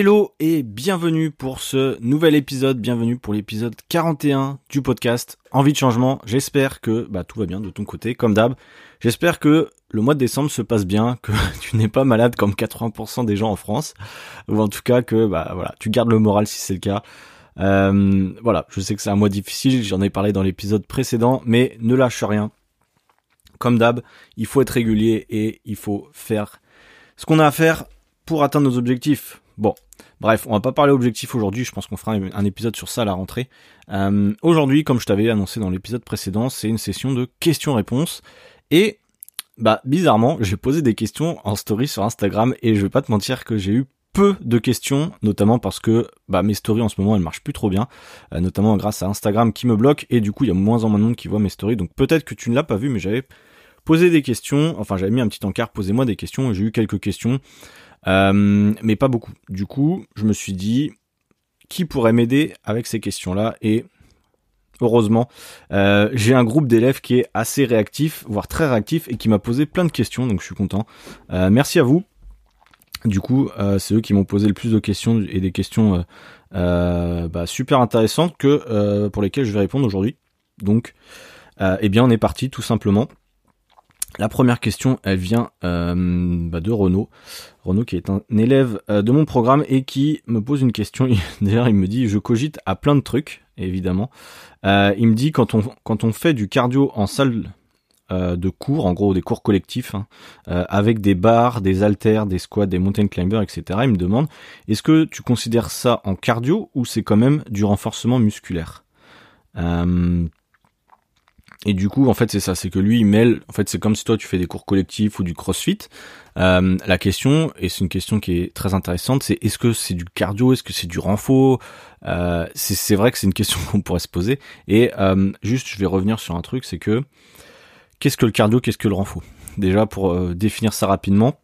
Hello et bienvenue pour ce nouvel épisode, bienvenue pour l'épisode 41 du podcast Envie de changement. J'espère que bah, tout va bien de ton côté, comme d'hab. J'espère que le mois de décembre se passe bien, que tu n'es pas malade comme 80% des gens en France, ou en tout cas que bah tu gardes le moral si c'est le cas. Euh, voilà, je sais que c'est un mois difficile, j'en ai parlé dans l'épisode précédent, mais ne lâche rien. Comme d'hab, il faut être régulier et il faut faire ce qu'on a à faire pour atteindre nos objectifs. Bon, bref, on va pas parler objectif aujourd'hui, je pense qu'on fera un épisode sur ça à la rentrée. Euh, aujourd'hui, comme je t'avais annoncé dans l'épisode précédent, c'est une session de questions-réponses. Et bah bizarrement, j'ai posé des questions en story sur Instagram et je vais pas te mentir que j'ai eu peu de questions, notamment parce que bah, mes stories en ce moment elles marchent plus trop bien, euh, notamment grâce à Instagram qui me bloque et du coup il y a moins en moins de monde qui voit mes stories. Donc peut-être que tu ne l'as pas vu, mais j'avais posé des questions, enfin j'avais mis un petit encart, posez-moi des questions j'ai eu quelques questions. Euh, mais pas beaucoup. Du coup, je me suis dit, qui pourrait m'aider avec ces questions-là Et heureusement, euh, j'ai un groupe d'élèves qui est assez réactif, voire très réactif, et qui m'a posé plein de questions, donc je suis content. Euh, merci à vous. Du coup, c'est eux qui m'ont posé le plus de questions et des questions bah, super intéressantes que pour lesquelles je vais répondre aujourd'hui. Donc, eh bien, on est parti tout simplement. La première question, elle vient euh, bah, de Renaud. Renaud qui est un élève euh, de mon programme et qui me pose une question. D'ailleurs, il me dit, je cogite à plein de trucs, évidemment. Euh, il me dit, quand on, fait du cardio en salle de cours, en gros des cours collectifs, hein, avec des barres, des haltères, des squats, des mountain climbers, etc., il me demande, est-ce que tu considères ça en cardio ou c'est quand même du renforcement musculaire? Et du coup, en fait, c'est ça, c'est que lui, il mêle, en fait, c'est comme si toi, tu fais des cours collectifs ou du crossfit. Euh, la question, et c'est une question qui est très intéressante, c'est est-ce que c'est du cardio, est-ce que c'est du renfort euh, C'est vrai que c'est une question qu'on pourrait se poser. Et euh, juste, je vais revenir sur un truc, c'est que qu'est-ce que le cardio, qu'est-ce que le renfort Déjà, pour euh, définir ça rapidement,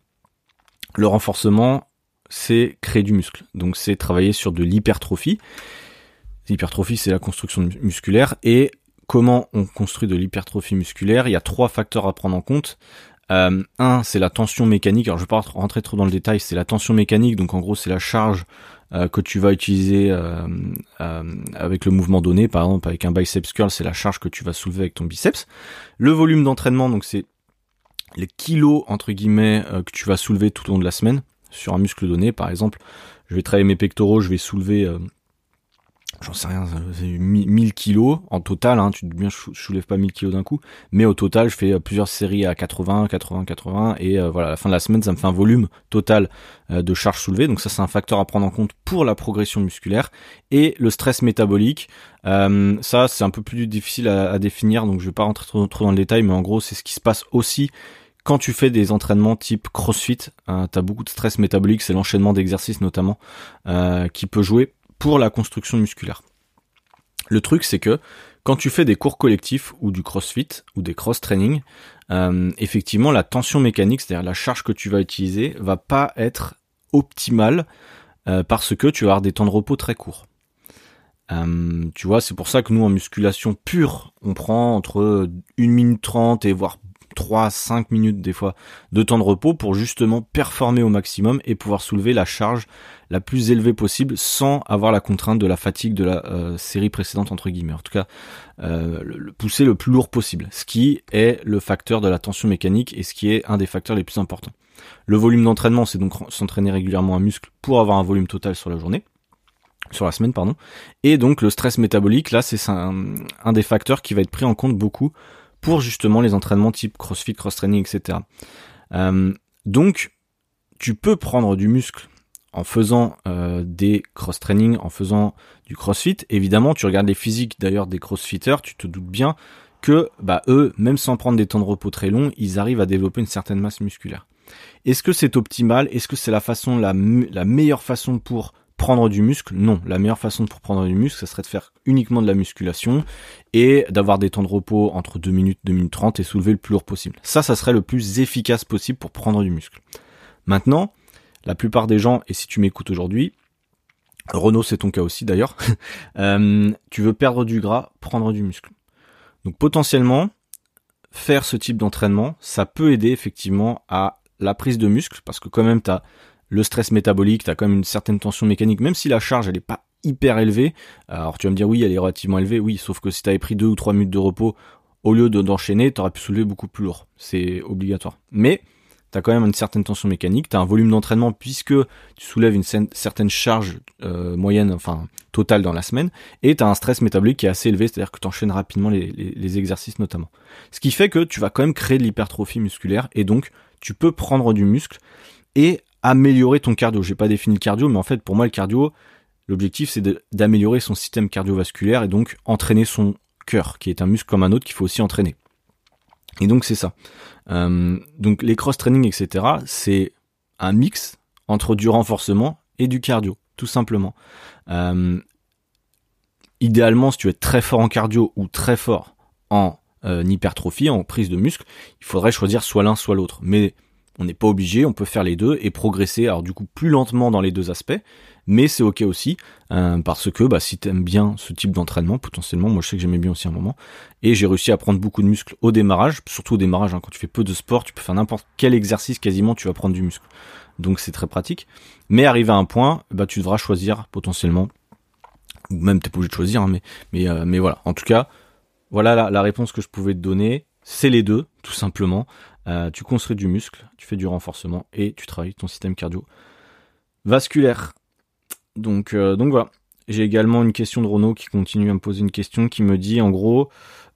le renforcement, c'est créer du muscle. Donc, c'est travailler sur de l'hypertrophie. L'hypertrophie, c'est la construction musculaire et comment on construit de l'hypertrophie musculaire, il y a trois facteurs à prendre en compte. Euh, un, c'est la tension mécanique. Alors je vais pas rentrer trop dans le détail. C'est la tension mécanique. Donc en gros, c'est la charge euh, que tu vas utiliser euh, avec le mouvement donné. Par exemple, avec un biceps curl, c'est la charge que tu vas soulever avec ton biceps. Le volume d'entraînement, donc c'est les kilos entre guillemets que tu vas soulever tout au long de la semaine sur un muscle donné. Par exemple, je vais travailler mes pectoraux, je vais soulever j'en sais rien, c'est 1000 kilos en total, hein, tu bien, je, soulève pas 1000 kilos d'un coup, mais au total, je fais euh, plusieurs séries à 80, 80, 80, et euh, voilà, à la fin de la semaine, ça me fait un volume total euh, de charge soulevée, donc ça c'est un facteur à prendre en compte pour la progression musculaire, et le stress métabolique, ça c'est un peu plus difficile à, définir, donc je vais pas rentrer trop, trop dans le détail, mais en gros c'est ce qui se passe aussi quand tu fais des entraînements type CrossFit, euh, as beaucoup de stress métabolique, c'est l'enchaînement d'exercices notamment qui peut jouer pour la construction musculaire. Le truc, c'est que quand tu fais des cours collectifs ou du crossfit ou des cross-training, euh, effectivement, la tension mécanique, c'est-à-dire la charge que tu vas utiliser, va pas être optimale euh, parce que tu vas avoir des temps de repos très courts. Euh, tu vois, c'est pour ça que nous en musculation pure, on prend entre 1 minute 30 et voire 3 5 minutes des fois de temps de repos pour justement performer au maximum et pouvoir soulever la charge la plus élevée possible sans avoir la contrainte de la fatigue de la euh, série précédente entre guillemets. En tout cas, euh, le, pousser le plus lourd possible, ce qui est le facteur de la tension mécanique et ce qui est un des facteurs les plus importants. Le volume d'entraînement, c'est donc s'entraîner régulièrement un muscle pour avoir un volume total sur la journée sur la semaine pardon et donc le stress métabolique là c'est un, un, des facteurs qui va être pris en compte beaucoup pour justement les entraînements type crossfit, cross-training, etc. Euh, donc, tu peux prendre du muscle en faisant euh, des cross-training, en faisant du crossfit. Évidemment, tu regardes les physiques d'ailleurs des crossfitters, tu te doutes bien que bah, eux, même sans prendre des temps de repos très longs, ils arrivent à développer une certaine masse musculaire. Est-ce que c'est optimal? Est-ce que c'est la façon, la, meilleure façon pour prendre du muscle, non. La meilleure façon pour prendre du muscle, ce serait de faire uniquement de la musculation et d'avoir des temps de repos entre 2 minutes, 2 minutes 30 et soulever le plus lourd possible. Ça, ça serait le plus efficace possible pour prendre du muscle. Maintenant, la plupart des gens, et si tu m'écoutes aujourd'hui, Renault c'est ton cas aussi d'ailleurs, euh, tu veux perdre du gras, prendre du muscle. Donc potentiellement, faire ce type d'entraînement, ça peut aider effectivement à la prise de muscle, parce que quand même tu as le stress métabolique, tu as quand même une certaine tension mécanique, même si la charge elle est pas hyper élevée. Alors tu vas me dire oui, elle est relativement élevée, oui, sauf que si tu avais pris deux ou trois minutes de repos, au lieu d'enchaîner, tu aurais pu soulever beaucoup plus lourd. C'est obligatoire. Mais tu quand même une certaine tension mécanique, tu as un volume d'entraînement puisque tu soulèves une certaine charge euh, moyenne, enfin totale dans la semaine, et tu un stress métabolique qui est assez élevé, c'est-à-dire que tu enchaînes rapidement les, les, exercices notamment. Ce qui fait que tu vas quand même créer de l'hypertrophie musculaire, et donc tu peux prendre du muscle et améliorer ton cardio. J'ai pas défini le cardio, mais en fait pour moi le cardio, l'objectif c'est d'améliorer son système cardiovasculaire et donc entraîner son cœur, qui est un muscle comme un autre qu'il faut aussi entraîner. Et donc c'est ça. Euh, donc les cross-training, etc., c'est un mix entre du renforcement et du cardio, tout simplement. Euh, idéalement, si tu es très fort en cardio ou très fort en euh, hypertrophie, en prise de muscle, il faudrait choisir soit l'un, soit l'autre. Mais on n'est pas obligé, on peut faire les deux et progresser, alors du coup plus lentement dans les deux aspects, mais c'est ok aussi euh, parce que bah, si t'aimes bien ce type d'entraînement, potentiellement, moi je sais que j'aimais bien aussi un moment, et j'ai réussi à prendre beaucoup de muscles au démarrage, surtout au démarrage, hein, quand tu fais peu de sport, tu peux faire n'importe quel exercice quasiment, tu vas prendre du muscle, donc c'est très pratique. Mais arrivé à un point, bah tu devras choisir potentiellement, ou même t'es pas obligé de choisir, hein, mais mais euh, mais voilà, en tout cas, voilà la, réponse que je pouvais te donner, c'est les deux, tout simplement. Euh, tu construis du muscle, tu fais du renforcement et tu travailles ton système cardio vasculaire. Donc, euh, donc voilà. J'ai également une question de Renaud qui continue à me poser une question qui me dit en gros,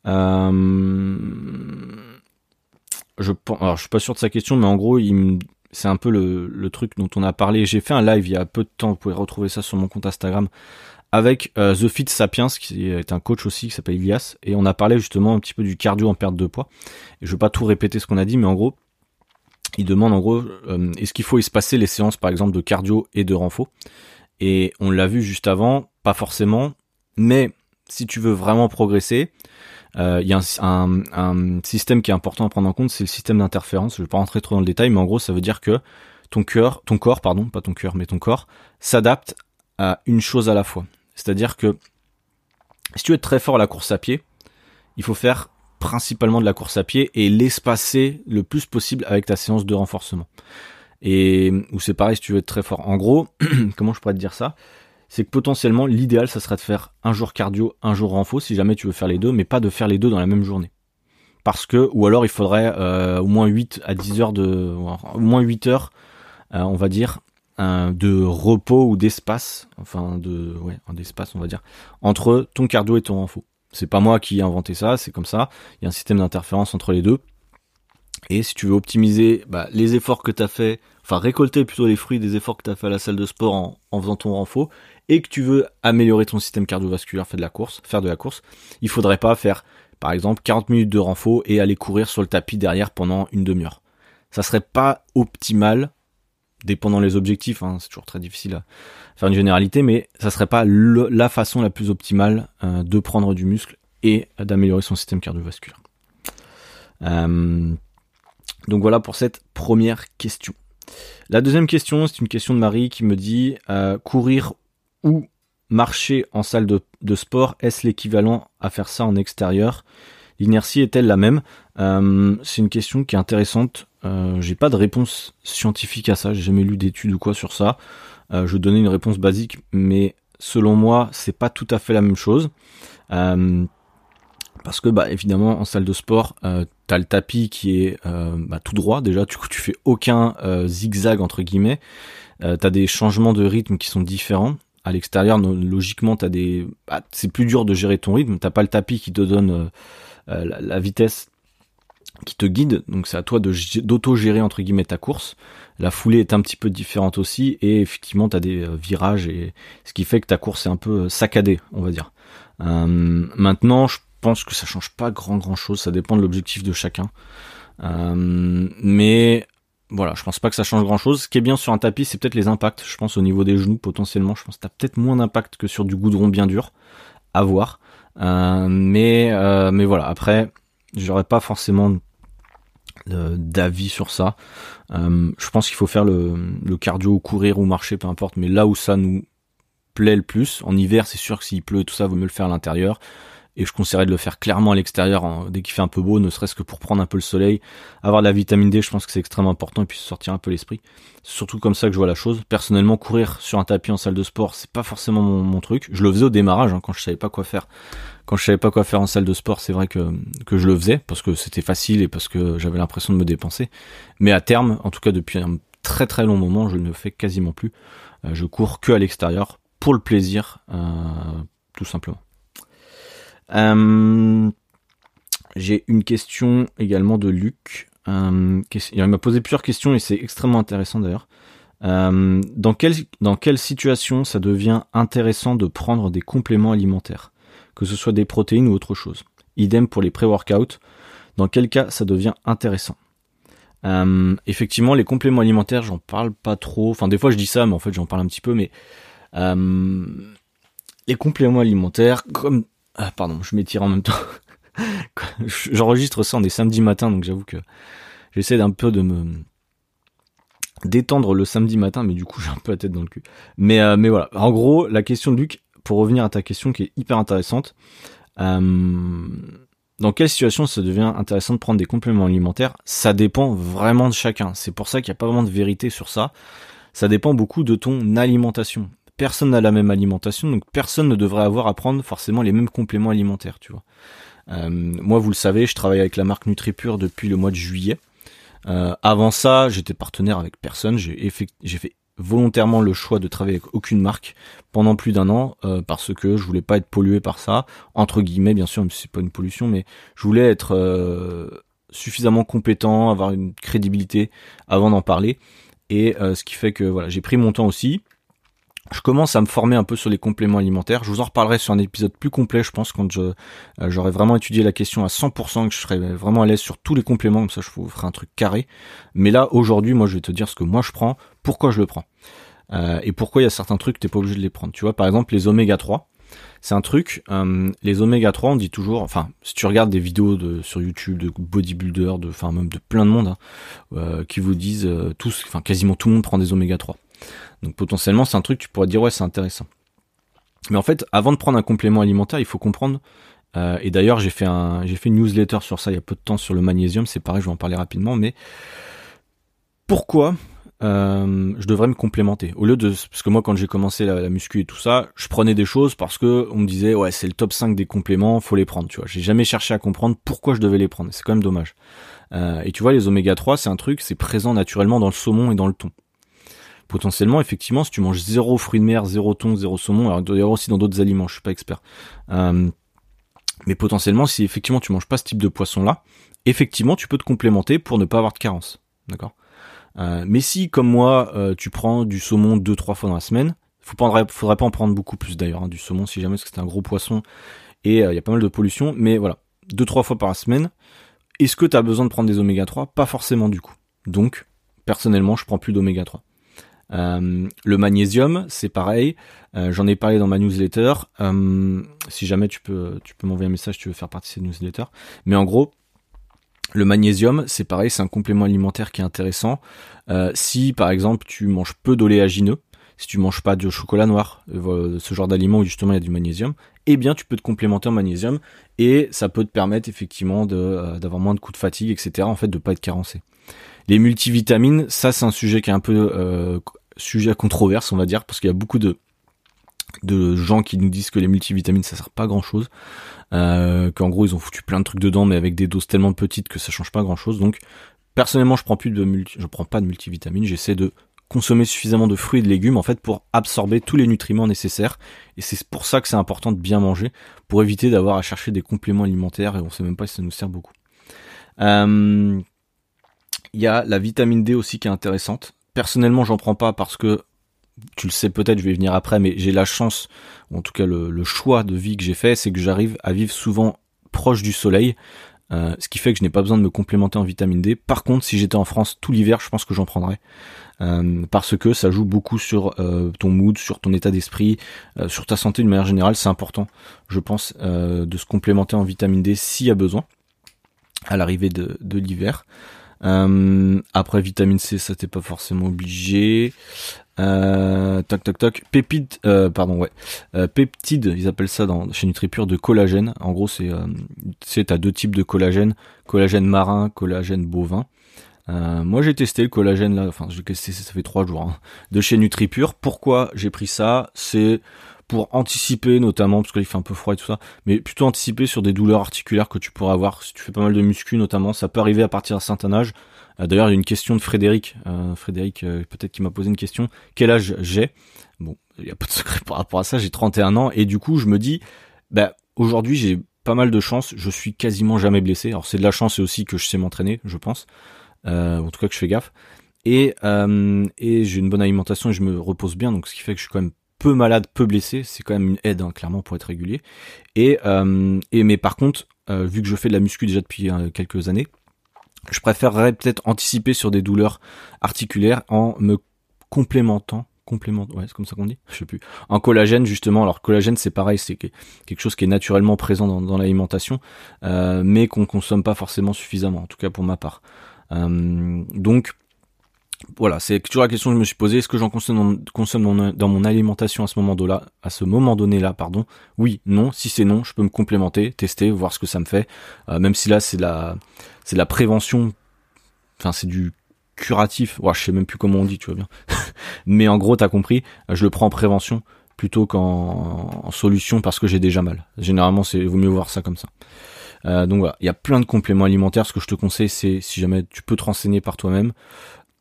euh, je alors je suis pas sûr de sa question, mais en gros, il c'est un peu le, truc dont on a parlé. J'ai fait un live il y a peu de temps, vous pouvez retrouver ça sur mon compte Instagram, avec euh, The Fit Sapiens, qui est un coach aussi, qui s'appelle Ilias, et on a parlé justement un petit peu du cardio en perte de poids. Et je vais pas tout répéter ce qu'on a dit, mais en gros, il demande en gros, euh, est-ce qu'il faut espacer les séances par exemple de cardio et de renfo? Et on l'a vu juste avant, pas forcément, mais si tu veux vraiment progresser, euh, il y a un, système qui est important à prendre en compte, c'est le système d'interférence. Je vais pas rentrer trop dans le détail, mais en gros, ça veut dire que ton cœur, ton corps, pardon, pas ton cœur, mais ton corps, s'adapte à une chose à la fois. C'est-à-dire que si tu veux être très fort à la course à pied, il faut faire principalement de la course à pied et l'espacer le plus possible avec ta séance de renforcement. Et ou c'est pareil si tu veux être très fort. En gros, comment je pourrais te dire ça? C'est que potentiellement l'idéal ça serait de faire un jour cardio, un jour renfo si jamais tu veux faire les deux, mais pas de faire les deux dans la même journée. Parce que ou alors il faudrait euh, au moins 8 à 10 heures de au moins 8 heures euh, on va dire de repos ou d'espace, enfin de ouais, d'espace on va dire entre ton cardio et ton renfo. C'est pas moi qui ai inventé ça, c'est comme ça. Il y a un système d'interférence entre les deux. Et si tu veux optimiser bah, les efforts que tu as fait, enfin récolter plutôt les fruits des efforts que tu as fait à la salle de sport en, faisant ton renfo, et que tu veux améliorer ton système cardiovasculaire, faire de la course, faire de la course, il faudrait pas faire, par exemple, 40 minutes de renfo et aller courir sur le tapis derrière pendant une demi-heure. Ça serait pas optimal, dépendant les objectifs, hein, c'est toujours très difficile à faire une généralité, mais ça serait pas la façon la plus optimale euh, de prendre du muscle et d'améliorer son système cardiovasculaire. Euh, donc voilà pour cette première question. La deuxième question, c'est une question de Marie qui me dit euh, courir ou marcher en salle de, sport, est-ce l'équivalent à faire ça en extérieur? L'inertie est-elle la même? Euh, C'est une question qui est intéressante. Euh, j'ai pas de réponse scientifique à ça. J'ai jamais lu d'études ou quoi sur ça. Je donnais une réponse basique, mais selon moi, c'est pas tout à fait la même chose. Parce que bah évidemment en salle de sport euh, t'as le tapis qui est euh, bah, tout droit déjà. Tu fais aucun euh, zigzag entre guillemets. Euh, t'as des changements de rythme qui sont différents. À l'extérieur logiquement t'as des bah, c'est plus dur de gérer ton rythme. T'as pas le tapis qui te donne la, vitesse qui te guide. Donc c'est à toi d'auto gérer entre guillemets ta course. La foulée est un petit peu différente aussi. Et effectivement t'as des virages et ce qui fait que ta course est un peu saccadée on va dire. Maintenant je pense que ça change pas grand grand chose, ça dépend de l'objectif de chacun. Euh, mais voilà, je pense pas que ça change grand chose. Ce qui est bien sur un tapis, c'est peut-être les impacts. Je pense au niveau des genoux, potentiellement, je pense que t'as peut-être moins d'impact que sur du goudron bien dur. À voir. Euh, mais euh, mais voilà, après, j'aurais pas forcément d'avis sur ça. je pense qu'il faut faire le, le cardio, courir ou marcher, peu importe. Mais là où ça nous plaît le plus, en hiver, c'est sûr que s'il pleut et tout ça, vaut mieux le faire à l'intérieur. Et je conseillerais de le faire clairement à l'extérieur dès qu'il fait un peu beau, ne serait-ce que pour prendre un peu le soleil, avoir de la vitamine D, je pense que c'est extrêmement important et puis sortir un peu l'esprit. C'est surtout comme ça que je vois la chose. Personnellement, courir sur un tapis en salle de sport, c'est pas forcément mon, truc. Je le faisais au démarrage hein, quand je savais pas quoi faire. Quand je savais pas quoi faire en salle de sport, c'est vrai que que je le faisais parce que c'était facile et parce que j'avais l'impression de me dépenser. Mais à terme, en tout cas depuis un très très long moment, je ne le fais quasiment plus. Euh, je cours que à l'extérieur pour le plaisir, euh, tout simplement. Euh, j'ai une question également de Luc. Euh, il m'a posé plusieurs questions et c'est extrêmement intéressant d'ailleurs. Euh, dans, quelle, dans quelle situation ça devient intéressant de prendre des compléments alimentaires Que ce soit des protéines ou autre chose? Idem pour les pré-workouts. Dans quel cas ça devient intéressant? Effectivement, les compléments alimentaires, j'en parle pas trop. Enfin, des fois je dis ça, mais en fait j'en parle un petit peu. Mais les compléments alimentaires, comme ah, pardon, je m'étire en même temps. J'enregistre ça, on est samedi matin, donc j'avoue que j'essaie d'un peu de me détendre le samedi matin, mais du coup j'ai un peu la tête dans le cul. Mais, euh, mais voilà, en gros, la question de Luc, pour revenir à ta question qui est hyper intéressante, euh, dans quelle situation ça devient intéressant de prendre des compléments alimentaires? Ça dépend vraiment de chacun. C'est pour ça qu'il n'y a pas vraiment de vérité sur ça. Ça dépend beaucoup de ton alimentation personne n'a la même alimentation, donc personne ne devrait avoir à prendre forcément les mêmes compléments alimentaires. Euh, moi, vous le savez, je travaille avec la marque NutriPure depuis le mois de juillet. Euh, avant ça, j'étais partenaire avec personne. J'ai fait volontairement le choix de travailler avec aucune marque pendant plus d'un an euh, parce que je voulais pas être pollué par ça entre guillemets bien sûr c'est pas une pollution mais je voulais être suffisamment compétent avoir une crédibilité avant d'en parler et ce qui fait que voilà j'ai pris mon temps aussi je commence à me former un peu sur les compléments alimentaires. Je vous en reparlerai sur un épisode plus complet, je pense, quand je euh, j'aurai vraiment étudié la question à 100%, que je serai vraiment à l'aise sur tous les compléments, comme ça je vous ferai un truc carré. Mais là, aujourd'hui, moi, je vais te dire ce que moi je prends, pourquoi je le prends. Euh, et pourquoi il y a certains trucs, t'es pas obligé de les prendre. Tu vois, par exemple, les oméga 3. C'est un truc, euh, les oméga 3, on dit toujours, enfin, si tu regardes des vidéos de, sur YouTube de bodybuilders, de, enfin même de plein de monde, hein, qui vous disent tous, enfin quasiment tout le monde prend des oméga 3. Donc potentiellement, c'est un truc tu pourrais dire ouais, c'est intéressant. Mais en fait, avant de prendre un complément alimentaire, il faut comprendre. Euh, et d'ailleurs, j'ai fait un, j'ai fait une newsletter sur ça il y a peu de temps sur le magnésium. C'est pareil, je vais en parler rapidement. Mais pourquoi euh, je devrais me complémenter? Au lieu de parce que moi quand j'ai commencé la, muscu et tout ça je prenais des choses parce que on me disait ouais c'est le top 5 des compléments faut les prendre tu vois j'ai jamais cherché à comprendre pourquoi je devais les prendre c'est quand même dommage euh, et tu vois les oméga 3 c'est un truc c'est présent naturellement dans le saumon et dans le thon potentiellement, effectivement, si tu manges zéro fruits de mer, zéro thon, zéro saumon, alors il y aussi dans d'autres aliments, je suis pas expert. Euh, mais potentiellement, si effectivement tu manges pas ce type de poisson-là, effectivement, tu peux te complémenter pour ne pas avoir de carence. D'accord? Euh, Mais si, comme moi, euh, tu prends du saumon deux, trois fois dans la semaine, faut prendre, faudrait pas en prendre beaucoup plus d'ailleurs, hein, du saumon, si jamais, parce que c'est un gros poisson et il y a pas mal de pollution, mais voilà, deux, trois fois par la semaine. Est-ce que tu as besoin de prendre des oméga 3 Pas forcément du coup. Donc, personnellement, je prends plus d'oméga 3. Euh, le magnésium, c'est pareil. Euh, j'en ai parlé dans ma newsletter. Euh, si jamais tu peux, tu peux m'envoyer un message, tu veux faire partie de cette newsletter. Mais en gros, le magnésium, c'est pareil, c'est un complément alimentaire qui est intéressant. si par exemple tu manges peu d'oléagineux, si tu manges pas de chocolat noir, ce genre d'aliment où justement il y a du magnésium, eh bien tu peux te complémenter en magnésium et ça peut te permettre effectivement d'avoir moins de coups de fatigue, etc. En fait, de pas être carencé. Les multivitamines, ça c'est un sujet qui est un peu sujet à controverse, on va dire, parce qu'il y a beaucoup de de gens qui nous disent que les multivitamines ça sert pas grand chose, euh, qu'en gros ils ont foutu plein de trucs dedans mais avec des doses tellement petites que ça change pas grand chose. Donc personnellement je prends plus de multi, je prends pas de multivitamines, j'essaie de consommer suffisamment de fruits et de légumes en fait pour absorber tous les nutriments nécessaires et c'est pour ça que c'est important de bien manger pour éviter d'avoir à chercher des compléments alimentaires et on sait même pas si ça nous sert beaucoup. Euh, il y a la vitamine D aussi qui est intéressante personnellement, j'en prends pas parce que tu le sais peut-être, je vais y venir après, mais j'ai la chance, ou en tout cas le, choix de vie que j'ai fait, c'est que j'arrive à vivre souvent proche du soleil, euh, ce qui fait que je n'ai pas besoin de me complémenter en vitamine D. Par contre, si j'étais en France tout l'hiver, je pense que j'en prendrais. Euh, parce que ça joue beaucoup sur euh, ton mood, sur ton état d'esprit, sur ta santé d'une manière générale. C'est important, je pense, de se complémenter en vitamine D s'il y a besoin à l'arrivée de, de l'hiver. Euh, après vitamine C, ça t'es pas forcément obligé. Euh, toc toc toc. Pépide, euh, pardon ouais. Euh, peptide, ils appellent ça dans chez NutriPure de collagène. En gros, c'est euh, c'est t'as deux types de collagène, collagène marin, collagène bovin. Euh, moi j'ai testé le collagène là, enfin j'ai testé ça fait trois jours hein, de chez NutriPure. Pourquoi j'ai pris ça? C'est pour anticiper notamment parce qu'il fait un peu froid et tout ça, mais plutôt anticiper sur des douleurs articulaires que tu pourras avoir si tu fais pas mal de muscu notamment. Ça peut arriver à partir d'un certain âge. Euh, D'ailleurs, il y a une question de Frédéric. Euh, Frédéric, euh, peut-être qui m'a posé une question. Quel âge j'ai? Bon, il y a pas de secret par rapport à ça. J'ai 31 ans et du coup, je me dis, bah aujourd'hui, j'ai pas mal de chance. Je suis quasiment jamais blessé. Alors c'est de la chance et aussi que je sais m'entraîner, je pense. En tout cas que je fais gaffe. Et, euh, et j'ai une bonne alimentation et je me repose bien, donc ce qui fait que je suis quand même peu malade, peu blessé, c'est quand même une aide hein, clairement pour être régulier. Et, euh, mais par contre, euh, vu que je fais de la muscu déjà depuis euh, quelques années, je préférerais peut-être anticiper sur des douleurs articulaires en me complémentant complément ouais c'est comme ça qu'on dit je sais plus en collagène justement alors collagène c'est pareil c'est quelque chose qui est naturellement présent dans, l'alimentation mais qu'on consomme pas forcément suffisamment en tout cas pour ma part donc voilà, c'est toujours la question que je me suis posée. Est-ce que j'en consomme, dans, mon alimentation à ce moment là, donné là, pardon? Oui, non. Si c'est non, je peux me complémenter, tester, voir ce que ça me fait. Euh, même si là c'est la, c'est la prévention. Enfin, c'est du curatif. Ouais, je sais même plus comment on dit, tu vois bien. Mais en gros, t'as compris. Je le prends en prévention plutôt qu'en en solution parce que j'ai déjà mal. Généralement, c'est vaut mieux voir ça comme ça. Euh, donc voilà, il y a plein de compléments alimentaires. Ce que je te conseille, c'est si jamais tu peux te renseigner par toi-même.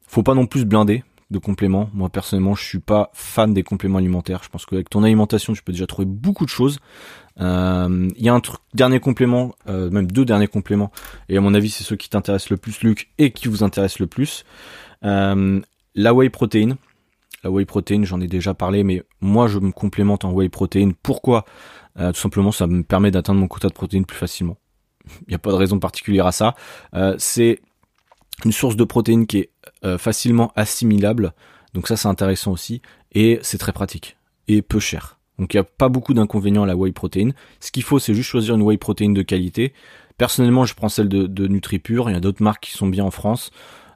Faut pas non plus blinder de compléments. Moi personnellement, je suis pas fan des compléments alimentaires. Je pense qu'avec ton alimentation, tu peux déjà trouver beaucoup de choses. Il euh, y a un truc, dernier complément, euh, même deux derniers compléments, et à mon avis, c'est ceux qui t'intéressent le plus, Luc, et qui vous intéressent le plus. Euh, la whey protein. La whey protein, j'en ai déjà parlé, mais moi, je me complémente en whey protein. Pourquoi? Tout simplement, ça me permet d'atteindre mon quota de protéines plus facilement. Il n'y a pas de raison particulière à ça. C'est une source de protéines qui est euh, facilement assimilable. Donc ça c'est intéressant aussi. Et c'est très pratique. Et peu cher. Donc il n'y a pas beaucoup d'inconvénients à la whey protein. Ce qu'il faut c'est juste choisir une whey protein de qualité. Personnellement je prends celle de, de NutriPure. Il y a d'autres marques qui sont bien en France.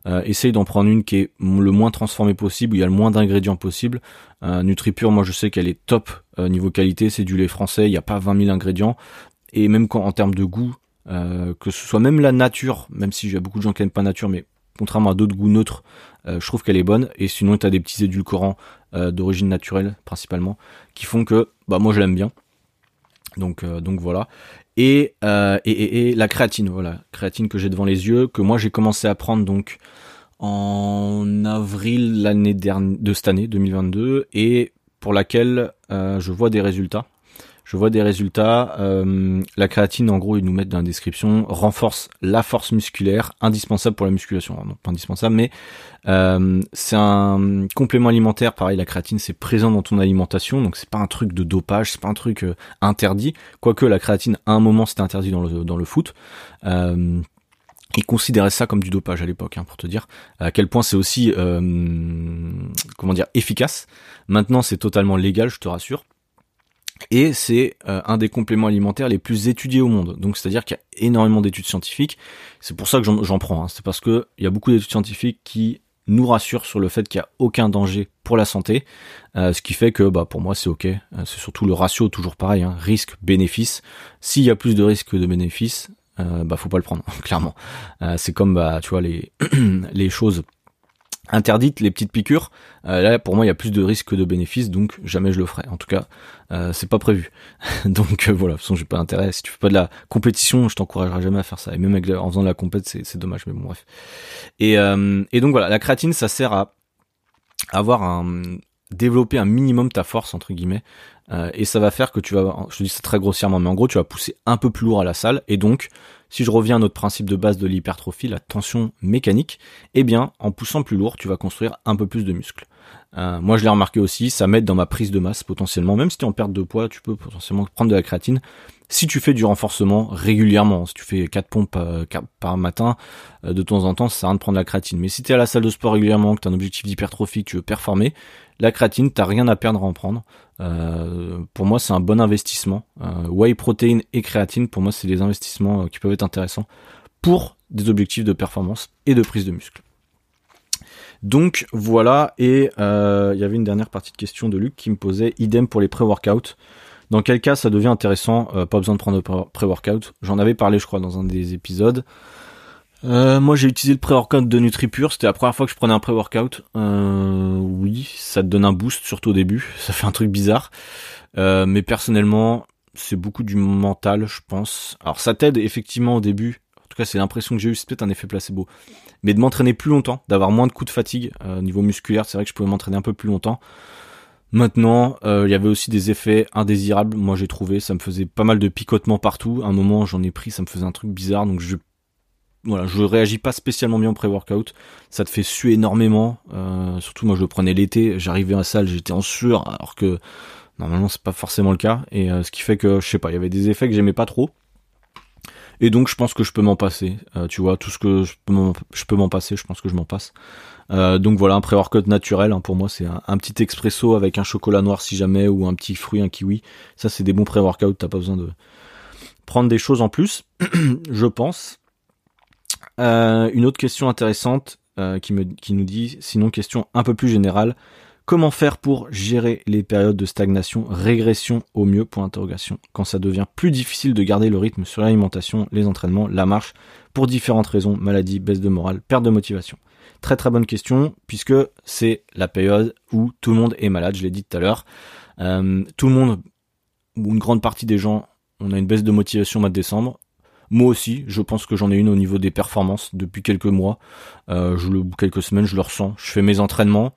Euh, essaye d'en prendre une qui est le moins transformée possible, où il y a le moins d'ingrédients possible. Euh, NutriPure, moi je sais qu'elle est top euh, niveau qualité, c'est du lait français, il n'y a pas 20 000 ingrédients. Et même quand, en termes de goût, euh, que ce soit même la nature, même si a beaucoup de gens qui n'aiment pas nature, mais contrairement à d'autres goûts neutres, euh, je trouve qu'elle est bonne. Et sinon, tu as des petits édulcorants euh, d'origine naturelle principalement, qui font que, bah moi je l'aime bien. Donc donc voilà. Et, et, et, et la créatine, voilà, créatine que j'ai devant les yeux, que moi j'ai commencé à prendre donc en avril l'année dernière de cette année 2022 et pour laquelle je vois des résultats je vois des résultats. Euh, la créatine, en gros, ils nous mettent dans la description, renforce la force musculaire, indispensable pour la musculation. Non, pas indispensable, mais euh, c'est un complément alimentaire. Pareil, la créatine, c'est présent dans ton alimentation, donc c'est pas un truc de dopage, c'est pas un truc euh, interdit. Quoique la créatine, à un moment, c'était interdit dans le dans le foot. Euh, ils considéraient ça comme du dopage à l'époque, hein, pour te dire à quel point c'est aussi, euh, comment dire, efficace. Maintenant, c'est totalement légal, je te rassure et c'est euh, un des compléments alimentaires les plus étudiés au monde. Donc c'est-à-dire qu'il y a énormément d'études scientifiques. C'est pour ça que j'en prends. Hein. C'est parce que il y a beaucoup d'études scientifiques qui nous rassurent sur le fait qu'il n'y a aucun danger pour la santé, euh, ce qui fait que bah pour moi c'est ok. Euh, c'est surtout le ratio toujours pareil, hein, risque-bénéfice. S'il y a plus de risques que de bénéfices, euh, bah faut pas le prendre clairement. c'est comme bah tu vois les les choses interdite les petites piqûres. Euh, là, pour moi, il y a plus de risques que de bénéfices, donc jamais je le ferai. En tout cas, euh, c'est pas prévu. donc euh, voilà, de toute façon, j'ai pas intérêt. Si tu fais pas de la compétition, je t'encouragerai jamais à faire ça. Et même en faisant de la compète, c'est dommage, mais bon, bref. Et, et donc voilà, la créatine, ça sert à avoir un développer un minimum ta force entre guillemets et ça va faire que tu vas je te dis ça très grossièrement mais en gros tu vas pousser un peu plus lourd à la salle et donc si je reviens à notre principe de base de l'hypertrophie, la tension mécanique, eh bien, en poussant plus lourd, tu vas construire un peu plus de muscles. Euh, moi, je l'ai remarqué aussi, ça m'aide dans ma prise de masse potentiellement. Même si tu es en perte de poids, tu peux potentiellement prendre de la créatine. Si tu fais du renforcement régulièrement, si tu fais 4 pompes par matin, euh, de temps en temps, ça sert à rien de prendre la créatine. Mais si tu es à la salle de sport régulièrement, que tu as un objectif d'hypertrophie, que tu veux performer, la créatine, t'as rien à perdre à en prendre. Euh, pour moi, c'est un bon investissement. Whey protein et créatine, pour moi, c'est des investissements qui peuvent être intéressants pour des objectifs de performance et de prise de muscle. Donc voilà, et euh, il y avait une dernière partie de question de Luc qui me posait idem pour les pré-workouts. Dans quel cas ça devient intéressant euh, Pas besoin de prendre pré-workout? J'en avais parlé, je crois, dans un des épisodes. Euh, moi, j'ai utilisé le pré-workout de NutriPure. C'était la première fois que je prenais un pré-workout. Oui, ça te donne un boost, surtout au début. Ça fait un truc bizarre. Mais personnellement, c'est beaucoup du mental, je pense. Alors, ça t'aide effectivement au début. En tout cas, c'est l'impression que j'ai eu. C'est peut-être un effet placebo. Mais de m'entraîner plus longtemps, d'avoir moins de coups de fatigue au niveau musculaire. C'est vrai que je pouvais m'entraîner un peu plus longtemps. Maintenant, il y avait aussi des effets indésirables. Moi, j'ai trouvé, ça me faisait pas mal de picotements partout. À un moment, j'en ai pris, ça me faisait un truc bizarre. Donc, je voilà, je réagis pas spécialement bien au pré-workout. Ça te fait suer énormément. Euh, surtout moi je le prenais l'été, j'arrivais à la salle, j'étais en sueur, alors que normalement c'est pas forcément le cas. Et euh, ce qui fait que je sais pas, il y avait des effets que j'aimais pas trop. Et donc je pense que je peux m'en passer. Euh, tu vois, tout ce que je peux m'en passer, je pense que je m'en passe. donc voilà, un pré-workout naturel, hein, pour moi c'est un, petit expresso avec un chocolat noir si jamais, ou un petit fruit, un kiwi. Ça c'est des bons pré-workouts, t'as pas besoin de prendre des choses en plus, je pense. Euh, une autre question intéressante euh, qui nous dit, sinon question un peu plus générale, comment faire pour gérer les périodes de stagnation, régression au mieux, pour interrogation, quand ça devient plus difficile de garder le rythme sur l'alimentation, les entraînements, la marche, pour différentes raisons, maladie, baisse de morale, perte de motivation. Très très bonne question, puisque c'est la période où tout le monde est malade, je l'ai dit tout à l'heure. Euh, tout le monde, ou une grande partie des gens, on a une baisse de motivation au mois de décembre. Moi aussi, je pense que j'en ai une au niveau des performances depuis quelques mois. Euh, je le, quelques semaines, je le ressens. Je fais mes entraînements.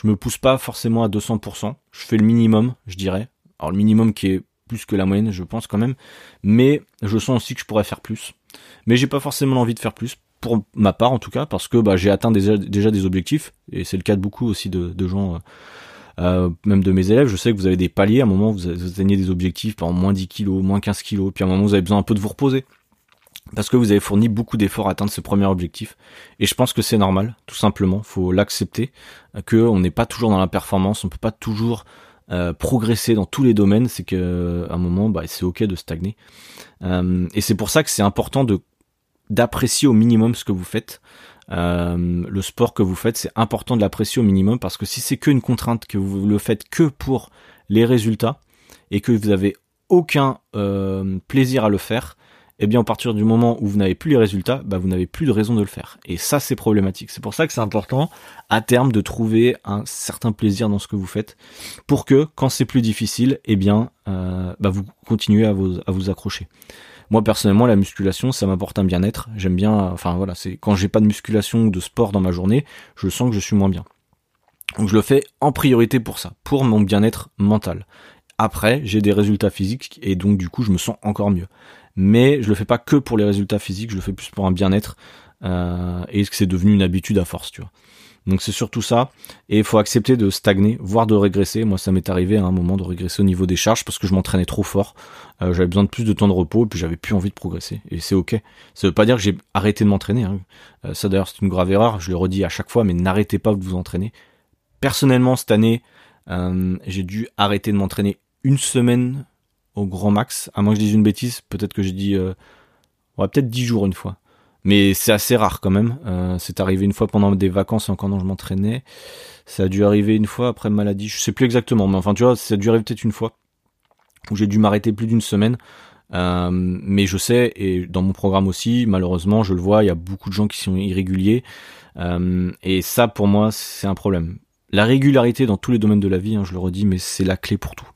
Je me pousse pas forcément à 200%. Je fais le minimum, je dirais. Alors le minimum qui est plus que la moyenne, je pense quand même. Mais je sens aussi que je pourrais faire plus. Mais j'ai pas forcément envie de faire plus pour ma part en tout cas parce que bah, j'ai atteint déjà, des objectifs et c'est le cas de beaucoup aussi de, de gens euh, euh, même de mes élèves je sais que vous avez des paliers à un moment vous, atteignez des objectifs par moins 10 kilos moins 15 kilos puis à un moment vous avez besoin un peu de vous reposer parce que vous avez fourni beaucoup d'efforts à atteindre ce premier objectif. Et je pense que c'est normal, tout simplement. Faut l'accepter, que on n'est pas toujours dans la performance, on peut pas toujours euh, progresser dans tous les domaines. C'est que à un moment, bah, c'est ok de stagner. Euh, et c'est pour ça que c'est important de d'apprécier au minimum ce que vous faites. Euh, le sport que vous faites, c'est important de l'apprécier au minimum parce que si c'est qu'une contrainte, que vous le faites que pour les résultats et que vous avez aucun plaisir à le faire, eh bien, à partir du moment où vous n'avez plus les résultats, bah, vous n'avez plus de raison de le faire. Et ça, c'est problématique. C'est pour ça que c'est important, à terme, de trouver un certain plaisir dans ce que vous faites, pour que, quand c'est plus difficile, eh bien, euh, bah, vous continuez à vous, à vous accrocher. Moi, personnellement, la musculation, ça m'apporte un bien-être. J'aime bien, enfin voilà, c'est quand j'ai pas de musculation ou de sport dans ma journée, je sens que je suis moins bien. Donc je le fais en priorité pour ça, pour mon bien-être mental. Après, j'ai des résultats physiques et donc du coup, je me sens encore mieux mais je le fais pas que pour les résultats physiques, je le fais plus pour un bien-être euh, et c'est devenu une habitude à force, tu vois. Donc c'est surtout ça, et il faut accepter de stagner, voire de régresser. Moi, ça m'est arrivé à un moment de régresser au niveau des charges parce que je m'entraînais trop fort. Euh, j'avais besoin de plus de temps de repos, et puis j'avais plus envie de progresser. Et c'est ok. Ça veut pas dire que j'ai arrêté de m'entraîner. Hein. Euh, ça d'ailleurs, c'est une grave erreur. Je le redis à chaque fois, mais n'arrêtez pas de vous entraîner. Personnellement, cette année, j'ai dû arrêter de m'entraîner une semaine au grand max. À moins que je dise une bêtise, peut-être que j'ai dit, euh, ouais, peut-être 10 jours une fois. Mais c'est assez rare quand même. Euh, c'est arrivé une fois pendant des vacances et encore quand je m'entraînais. Ça a dû arriver une fois après maladie. Je sais plus exactement, mais enfin tu vois, ça a dû arriver peut-être une fois où j'ai dû m'arrêter plus d'une semaine. Euh, mais je sais, et dans mon programme aussi, malheureusement, je le vois, il y a beaucoup de gens qui sont irréguliers. Euh, et ça, pour moi, c'est un problème. La régularité dans tous les domaines de la vie, hein, je le redis, mais c'est la clé pour tout.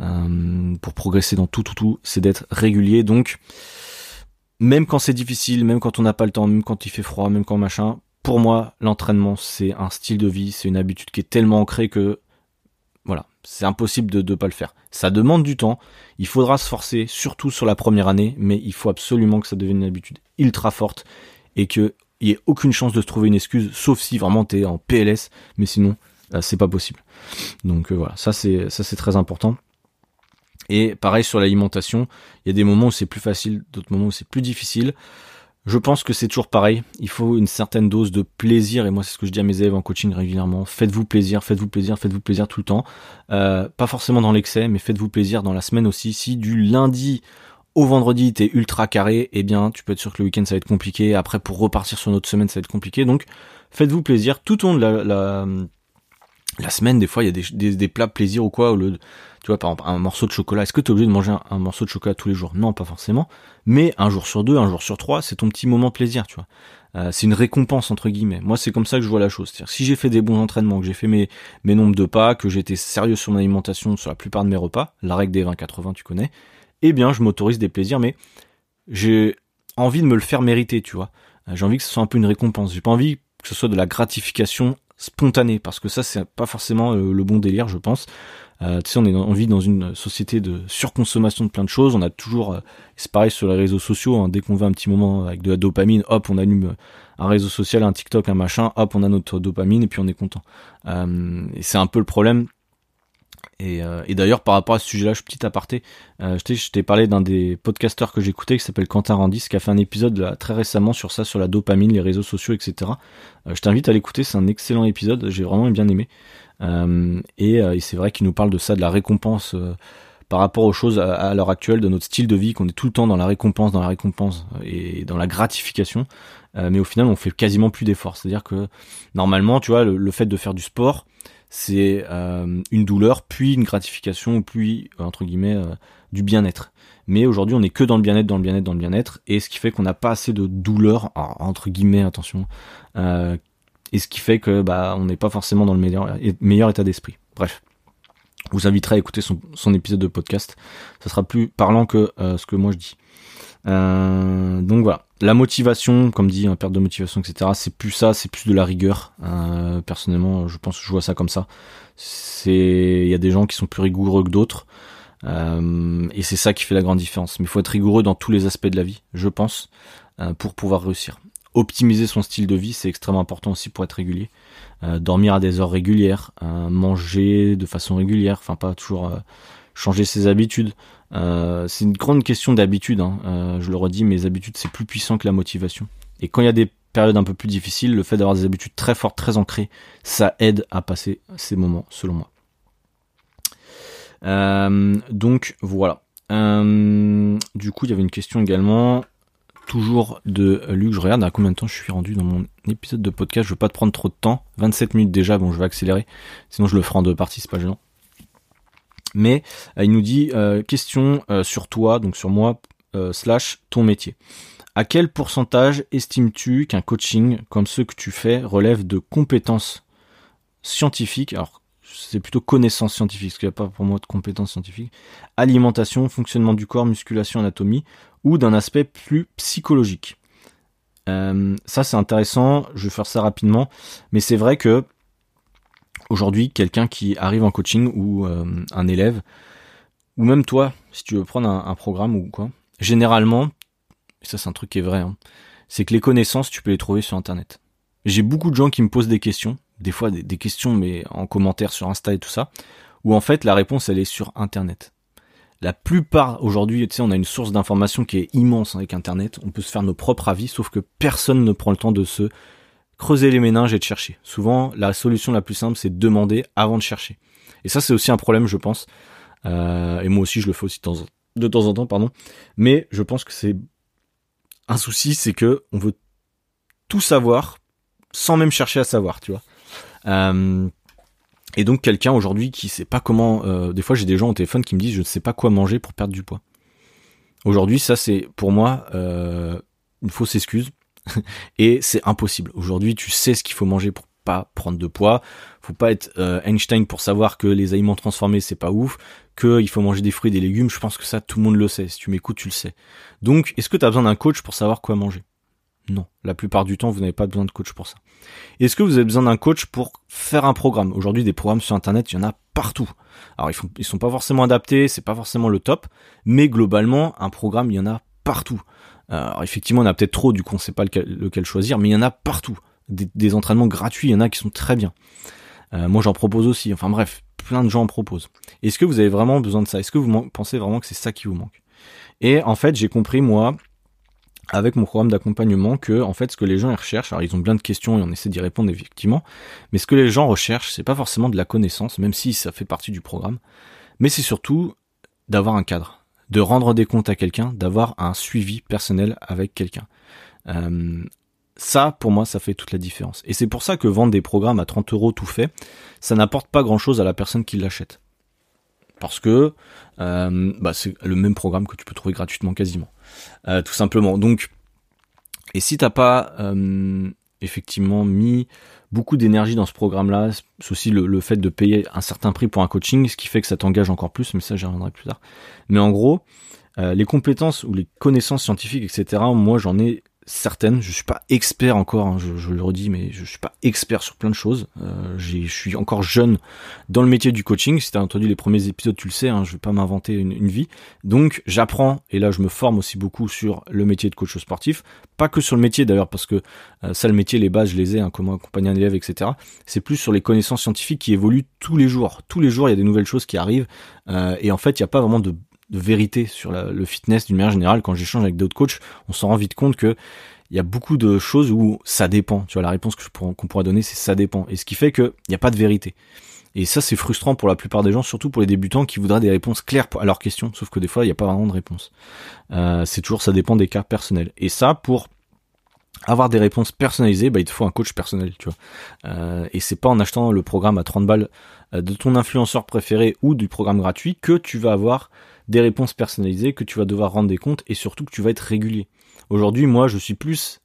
Euh, pour progresser dans tout, tout, tout, c'est d'être régulier. Donc, même quand c'est difficile, même quand on n'a pas le temps, même quand il fait froid, même quand machin, pour moi, l'entraînement, c'est un style de vie, c'est une habitude qui est tellement ancrée que, voilà, c'est impossible de ne pas le faire. Ça demande du temps, il faudra se forcer, surtout sur la première année, mais il faut absolument que ça devienne une habitude ultra forte et qu'il n'y ait aucune chance de se trouver une excuse, sauf si vraiment t'es en PLS, mais sinon, euh, c'est pas possible. Donc euh, voilà, ça c'est ça c'est très important. Et pareil sur l'alimentation, il y a des moments où c'est plus facile, d'autres moments où c'est plus difficile. Je pense que c'est toujours pareil. Il faut une certaine dose de plaisir. Et moi, c'est ce que je dis à mes élèves en coaching régulièrement. Faites-vous plaisir, faites-vous plaisir, faites-vous plaisir tout le temps. Euh, pas forcément dans l'excès, mais faites-vous plaisir dans la semaine aussi. Si du lundi au vendredi t'es ultra carré, eh bien tu peux être sûr que le week-end ça va être compliqué. Après pour repartir sur une autre semaine ça va être compliqué. Donc faites-vous plaisir tout au long de la, la, la semaine. Des fois il y a des, des, des plats plaisir ou quoi. Au lieu de, tu vois par exemple un morceau de chocolat. Est-ce que tu es obligé de manger un, morceau de chocolat tous les jours? Non pas forcément. Mais un jour sur deux, un jour sur trois, c'est ton petit moment plaisir, tu vois. Euh, c'est une récompense entre guillemets. Moi, c'est comme ça que je vois la chose. C'est-à-dire, si j'ai fait des bons entraînements, que j'ai fait mes mes nombres de pas, que j'étais sérieux sur mon alimentation, sur la plupart de mes repas, la règle des 20-80, tu connais, eh bien, je m'autorise des plaisirs, mais j'ai envie de me le faire mériter, tu vois. Euh, j'ai envie que ce soit un peu une récompense. J'ai pas envie que ce soit de la gratification spontanée, parce que ça, c'est pas forcément euh, le bon délire, je pense. Euh, tu sais, on, est on vit dans une société de surconsommation de plein de choses. On a toujours, euh, c'est pareil sur les réseaux sociaux. Hein, dès qu'on veut un petit moment avec de la dopamine, hop, on allume un réseau social, un TikTok, un machin, hop, on a notre dopamine et puis on est content. Euh, et c'est un peu le problème. Et, euh, et d'ailleurs, par rapport à ce sujet-là, je petit aparté, euh, je t'ai parlé d'un des podcasteurs que j'écoutais qui s'appelle Quentin Randis, qui a fait un épisode là, très récemment sur ça, sur la dopamine, les réseaux sociaux, etc. Euh, je t'invite à l'écouter, c'est un excellent épisode, j'ai vraiment bien aimé. Euh, et, euh, et c'est vrai qu'il nous parle de ça, de la récompense par rapport aux choses à, à l'heure actuelle, de notre style de vie, qu'on est tout le temps dans la récompense, dans la récompense et dans la gratification. mais au final, on fait quasiment plus d'efforts. C'est-à-dire que normalement, tu vois, le, le fait de faire du sport, c'est euh, une douleur, puis une gratification, puis entre guillemets euh, du bien-être. Mais aujourd'hui, on est que dans le bien-être, dans le bien-être, dans le bien-être, et ce qui fait qu'on n'a pas assez de douleur, entre guillemets, attention, euh, et ce qui fait que bah on n'est pas forcément dans le meilleur, meilleur état d'esprit. Bref, vous inviterai à écouter son, son, épisode de podcast. Ça sera plus parlant que ce que moi je dis. Donc voilà la motivation, comme dit, hein, perte de motivation, etc. C'est plus ça, c'est plus de la rigueur. Euh, personnellement, je pense que je vois ça comme ça. Il y a des gens qui sont plus rigoureux que d'autres, euh, et c'est ça qui fait la grande différence. Mais il faut être rigoureux dans tous les aspects de la vie, je pense, euh, pour pouvoir réussir. Optimiser son style de vie, c'est extrêmement important aussi pour être régulier. Euh, dormir à des heures régulières, euh, manger de façon régulière, enfin pas toujours changer ses habitudes. Euh, c'est une grande question d'habitude. Hein. Euh, je le redis, mes habitudes c'est plus puissant que la motivation. Et quand il y a des périodes un peu plus difficiles, le fait d'avoir des habitudes très fortes, très ancrées, ça aide à passer ces moments, selon moi. Euh, donc voilà. du coup, il y avait une question également, toujours de Luc. Je regarde à combien de temps je suis rendu dans mon épisode de podcast? Je veux pas te prendre trop de temps. 27 minutes déjà. Bon, je vais accélérer. Sinon, je le ferai en deux parties. C'est pas gênant. Mais euh, il nous dit euh, question euh, sur toi, donc sur moi, slash ton métier. À quel pourcentage estimes-tu qu'un coaching comme ceux que tu fais relève de compétences scientifiques? Alors, c'est plutôt connaissances scientifiques, parce qu'il n'y a pas pour moi de compétences scientifiques. Alimentation, fonctionnement du corps, musculation, anatomie, ou d'un aspect plus psychologique. ça, c'est intéressant. Je vais faire ça rapidement, mais c'est vrai que aujourd'hui quelqu'un qui arrive en coaching ou euh, un élève, ou même toi, si tu veux prendre un, programme ou quoi, généralement, ça c'est un truc qui est vrai, hein, c'est que les connaissances, tu peux les trouver sur Internet. J'ai beaucoup de gens qui me posent des questions, des fois des, des, questions, mais en commentaire sur Insta et tout ça, où en fait la réponse elle est sur Internet. La plupart aujourd'hui, tu sais, on a une source d'information qui est immense avec Internet. On peut se faire nos propres avis, sauf que personne ne prend le temps de se creuser les méninges et de chercher. Souvent, la solution la plus simple, c'est de demander avant de chercher. Et ça, c'est aussi un problème, je pense. Euh, et moi aussi, je le fais aussi de temps, en, temps, pardon. Mais je pense que c'est un souci, c'est que on veut tout savoir sans même chercher à savoir, tu vois. Euh, et donc quelqu'un aujourd'hui qui sait pas comment. Euh, des fois, j'ai des gens au téléphone qui me disent je ne sais pas quoi manger pour perdre du poids. Aujourd'hui, ça c'est pour moi euh, une fausse excuse et c'est impossible. Aujourd'hui, tu sais ce qu'il faut manger pour pas prendre de poids. Faut pas être euh, Einstein pour savoir que les aliments transformés c'est pas ouf, qu'il faut manger des fruits et des légumes. Je pense que ça tout le monde le sait. Si tu m'écoutes, tu le sais. Donc, est-ce que tu as besoin d'un coach pour savoir quoi manger? Non. La plupart du temps, vous n'avez pas besoin de coach pour ça. Est-ce que vous avez besoin d'un coach pour faire un programme? Aujourd'hui, des programmes sur internet, il y en a partout. Alors, ils, ils sont pas forcément adaptés, c'est pas forcément le top, mais globalement, un programme, il y en a partout. Alors effectivement, on a peut-être trop, du coup on sait pas lequel, choisir, mais il y en a partout. Des, entraînements gratuits, il y en a qui sont très bien. Euh, moi j'en propose aussi, enfin bref, plein de gens en proposent. Est-ce que vous avez vraiment besoin de ça? Est-ce que vous pensez vraiment que c'est ça qui vous manque? Et en fait, j'ai compris moi, avec mon programme d'accompagnement, que en fait ce que les gens recherchent, alors ils ont plein de questions et on essaie d'y répondre effectivement, mais ce que les gens recherchent, c'est pas forcément de la connaissance, même si ça fait partie du programme, mais c'est surtout d'avoir un cadre de rendre des comptes à quelqu'un, d'avoir un suivi personnel avec quelqu'un. Euh, ça, pour moi, ça fait toute la différence. Et c'est pour ça que vendre des programmes à 30 euros tout fait, ça n'apporte pas grand-chose à la personne qui l'achète. Parce que euh, bah, c'est le même programme que tu peux trouver gratuitement quasiment. Euh, tout simplement. Donc, et si t'as pas euh, effectivement mis beaucoup d'énergie dans ce programme-là, c'est aussi le, fait de payer un certain prix pour un coaching, ce qui fait que ça t'engage encore plus, mais ça j'y reviendrai plus tard. Mais en gros, euh, les compétences ou les connaissances scientifiques, etc., moi j'en ai certaines. Je suis pas expert encore, hein, je, le redis, mais je suis pas expert sur plein de choses. Euh, je suis encore jeune dans le métier du coaching. Si tu as entendu les premiers épisodes, tu le sais, hein, je vais pas m'inventer une, vie. Donc j'apprends et là je me forme aussi beaucoup sur le métier de coach sportif. Pas que sur le métier d'ailleurs, parce que euh, ça le métier, les bases, je les ai, hein, comment accompagner un élève, etc. C'est plus sur les connaissances scientifiques qui évoluent tous les jours. Tous les jours, il y a des nouvelles choses qui arrivent. Euh, et en fait, il n'y a pas vraiment de de vérité sur le fitness d'une manière générale. Quand j'échange avec d'autres coachs, on s'en rend vite compte que il y a beaucoup de choses où ça dépend. Tu vois, la réponse qu'on pourra donner, c'est ça dépend. Et ce qui fait qu'il n'y a pas de vérité. Et ça, c'est frustrant pour la plupart des gens, surtout pour les débutants qui voudraient des réponses claires à leurs questions. Sauf que des fois, il n'y a pas vraiment de réponse. Euh, c'est toujours, ça dépend des cas personnels. Et ça, pour avoir des réponses personnalisées, bah, il te faut un coach personnel, tu vois. Euh, et c'est pas en achetant le programme à 30 balles euh, de ton influenceur préféré ou du programme gratuit que tu vas avoir des réponses personnalisées, que tu vas devoir rendre des comptes et surtout que tu vas être régulier. Aujourd'hui, moi, je suis plus,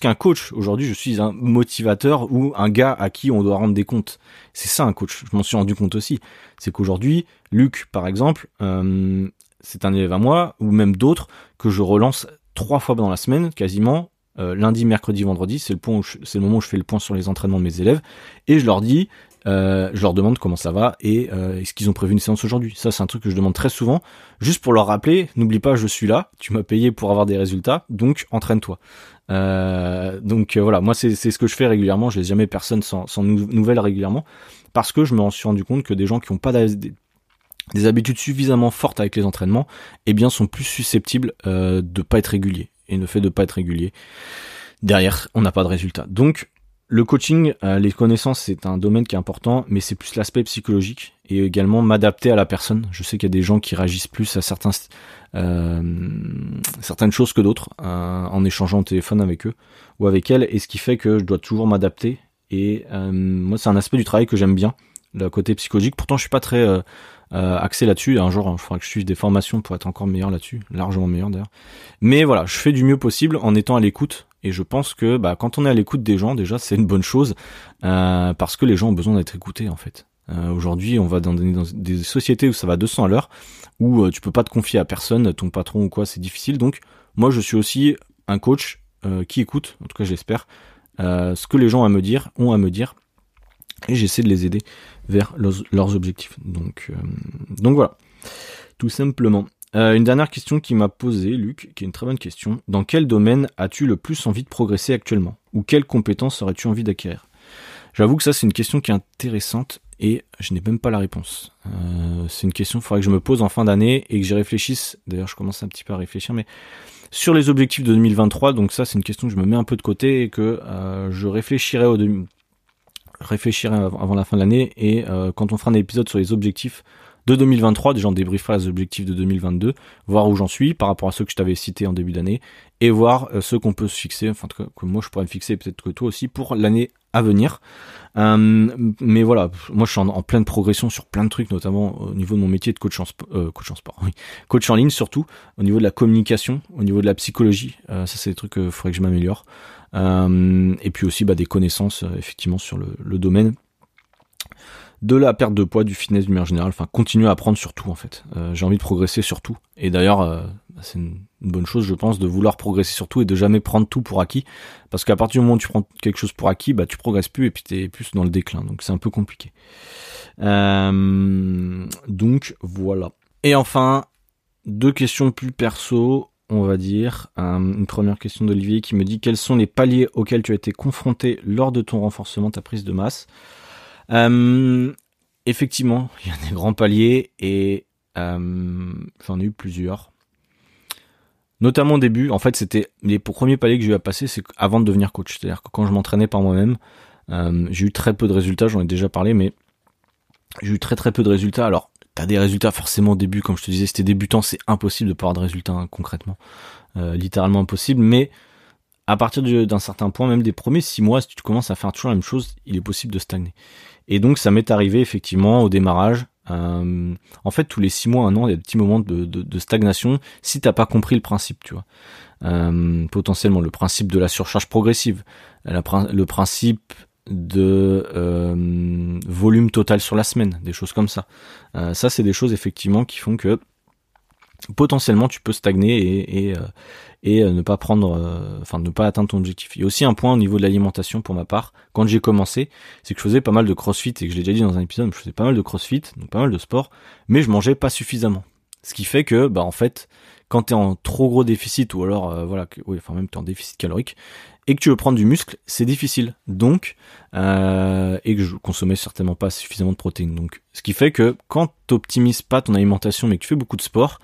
qu'un coach, aujourd'hui, je suis un motivateur ou un gars à qui on doit rendre des comptes. C'est ça un coach. Je m'en suis rendu compte aussi. C'est qu'aujourd'hui, Luc, par exemple, euh, c'est un élève à moi, ou même d'autres, que je relance trois fois dans la semaine, quasiment, euh, lundi, mercredi, vendredi, c'est le point c'est le moment où je fais le point sur les entraînements de mes élèves, et je leur dis, euh, je leur demande comment ça va et euh, est-ce qu'ils ont prévu une séance aujourd'hui. Ça, c'est un truc que je demande très souvent, juste pour leur rappeler, n'oublie pas, je suis là, tu m'as payé pour avoir des résultats, donc entraîne-toi. Donc voilà, moi c'est ce que je fais régulièrement, je laisse jamais personne sans, nouvelles régulièrement, parce que je me suis rendu compte que des gens qui n'ont pas des, des, habitudes suffisamment fortes avec les entraînements, eh bien sont plus susceptibles de pas être réguliers. Et le fait de pas être régulier, derrière, on n'a pas de résultat. Donc le coaching, euh, les connaissances, c'est un domaine qui est important, mais c'est plus l'aspect psychologique et également m'adapter à la personne. Je sais qu'il y a des gens qui réagissent plus à certains, euh, certaines choses que d'autres euh, en échangeant au téléphone avec eux ou avec elles, et ce qui fait que je dois toujours m'adapter. Et moi, c'est un aspect du travail que j'aime bien, le côté psychologique. Pourtant, je suis pas très axé là-dessus. Un jour, il faudra que je suive des formations pour être encore meilleur là-dessus, largement meilleur d'ailleurs. Mais voilà, je fais du mieux possible en étant à l'écoute et je pense que bah, quand on est à l'écoute des gens, déjà, c'est une bonne chose euh, parce que les gens ont besoin d'être écoutés en fait. Euh, Aujourd'hui, on va dans des, sociétés où ça va 200 à l'heure, où euh, tu peux pas te confier à personne, ton patron ou quoi, c'est difficile. Donc, moi, je suis aussi un coach euh, qui écoute, en tout cas, j'espère, euh, ce que les gens à me dire, ont à me dire, et j'essaie de les aider vers leurs, objectifs. Donc, donc voilà, tout simplement. Euh, une dernière question qui m'a posée, Luc, qui est une très bonne question. Dans quel domaine as-tu le plus envie de progresser actuellement? Ou quelles compétences aurais-tu envie d'acquérir? J'avoue que ça, c'est une question qui est intéressante et je n'ai même pas la réponse. Euh, c'est une question qu'il faudrait que je me pose en fin d'année et que j'y réfléchisse. D'ailleurs, je commence un petit peu à réfléchir, mais sur les objectifs de 2023, donc ça, c'est une question que je me mets un peu de côté et que euh, je réfléchirai au réfléchirai avant la fin de l'année et quand on fera un épisode sur les objectifs de 2023, déjà on débriefera les objectifs de 2022, voir où j'en suis par rapport à ceux que je t'avais cités en début d'année, et voir euh, ceux qu'on peut se fixer, enfin que, que moi je pourrais me fixer, peut-être que toi aussi, pour l'année à venir. Euh, mais voilà, moi je suis en, pleine progression sur plein de trucs, notamment au niveau de mon métier de coach en, euh, coach en sport, oui. coach en ligne surtout, au niveau de la communication, au niveau de la psychologie, ça c'est des trucs qu'il faudrait que je m'améliore. Et puis aussi bah, des connaissances effectivement sur le, le domaine de la perte de poids, du fitness du manière générale, enfin continuer à apprendre sur tout en fait. Euh, j'ai envie de progresser sur tout. Et d'ailleurs, euh, bah, c'est une, bonne chose je pense de vouloir progresser sur tout et de jamais prendre tout pour acquis. Parce qu'à partir du moment où tu prends quelque chose pour acquis, bah tu progresses plus et puis t'es plus dans le déclin. Donc c'est un peu compliqué. Euh, donc voilà. Et enfin, deux questions plus perso on va dire. une première question d'Olivier qui me dit quels sont les paliers auxquels tu as été confronté lors de ton renforcement, ta prise de masse. Euh, effectivement, il y a des grands paliers et euh, j'en ai eu plusieurs. Notamment au début, en fait, c'était les premiers paliers que j'ai eu à passer, c'est avant de devenir coach. C'est-à-dire que quand je m'entraînais par moi-même, euh, j'ai eu très peu de résultats, j'en ai déjà parlé, mais j'ai eu très très peu de résultats. Alors, t'as des résultats forcément au début, comme je te disais, si t'es débutant, c'est impossible de pas avoir de résultats hein, concrètement, euh, littéralement impossible. Mais à partir d'un certain point, même des premiers six mois, si tu commences à faire toujours la même chose, il est possible de stagner. Et donc ça m'est arrivé effectivement au démarrage. Euh, en fait, tous les six mois, un an, il y a des petits moments de, stagnation si t'as pas compris le principe, tu vois. Euh, potentiellement le principe de la surcharge progressive, le principe de euh, volume total sur la semaine, des choses comme ça. Euh, ça, c'est des choses effectivement qui font que potentiellement tu peux stagner et, et, euh, et ne pas prendre, enfin ne pas atteindre ton objectif. Il y a aussi un point au niveau de l'alimentation pour ma part. Quand j'ai commencé, c'est que je faisais pas mal de crossfit et que je l'ai déjà dit dans un épisode, je faisais pas mal de crossfit, donc pas mal de sport, mais je mangeais pas suffisamment. Ce qui fait que, bah en fait, quand tu es en trop gros déficit ou alors euh, voilà, oui, enfin même tu en déficit calorique et que tu veux prendre du muscle, c'est difficile. Donc euh, et que je consommais certainement pas suffisamment de protéines. Donc ce qui fait que quand tu optimises pas ton alimentation mais que tu fais beaucoup de sport,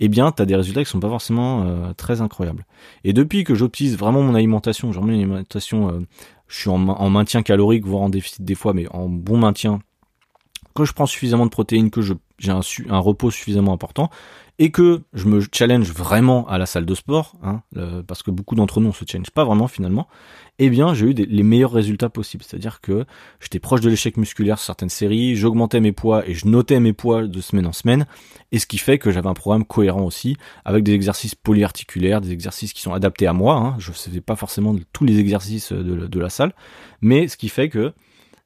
eh bien tu as des résultats qui sont pas forcément euh, très incroyables. Et depuis que j'optimise vraiment mon alimentation, genre mon alimentation je suis en, en maintien calorique voire en déficit des fois mais en bon maintien que je prends suffisamment de protéines, que j'ai un, repos suffisamment important, et que je me challenge vraiment à la salle de sport, hein, parce que beaucoup d'entre nous on se challenge pas vraiment finalement, eh bien j'ai eu les meilleurs résultats possibles. C'est-à-dire que j'étais proche de l'échec musculaire sur certaines séries, j'augmentais mes poids et je notais mes poids de semaine en semaine, et ce qui fait que j'avais un programme cohérent aussi, avec des exercices polyarticulaires, des exercices qui sont adaptés à moi. Hein. Je ne faisais pas forcément tous les exercices de, la salle, mais ce qui fait que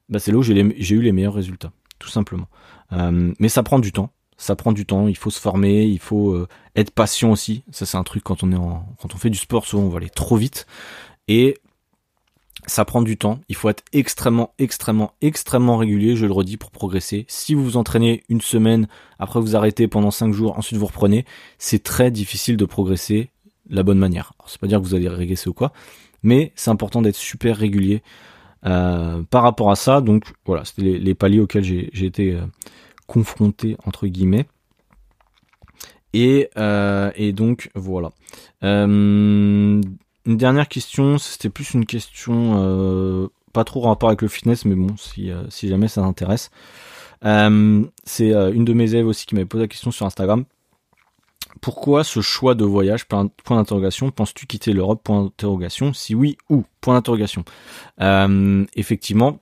bah, c'est là où j'ai eu les meilleurs résultats, tout simplement. Euh, mais ça prend du temps ça prend du temps, il faut se former, il faut euh, être patient aussi. Ça c'est un truc quand on est en, quand on fait du sport, souvent on va aller trop vite et ça prend du temps. Il faut être extrêmement, extrêmement, extrêmement régulier. Je le redis pour progresser. Si vous vous entraînez une semaine, après vous arrêtez pendant cinq jours, ensuite vous reprenez, c'est très difficile de progresser de la bonne manière. C'est pas dire que vous allez régresser ou quoi, mais c'est important d'être super régulier euh, par rapport à ça. Donc voilà, c'était les, paliers auxquels j'ai été euh, confronté entre guillemets. Et, euh, et donc voilà. Euh, une dernière question, c'était plus une question euh, pas trop en rapport avec le fitness, mais bon, si, si jamais ça t'intéresse. c'est une de mes élèves aussi qui m'avait posé la question sur Instagram. Pourquoi ce choix de voyage? Point d'interrogation. Penses-tu quitter l'Europe? Point d'interrogation. Si oui, où? Point d'interrogation. effectivement,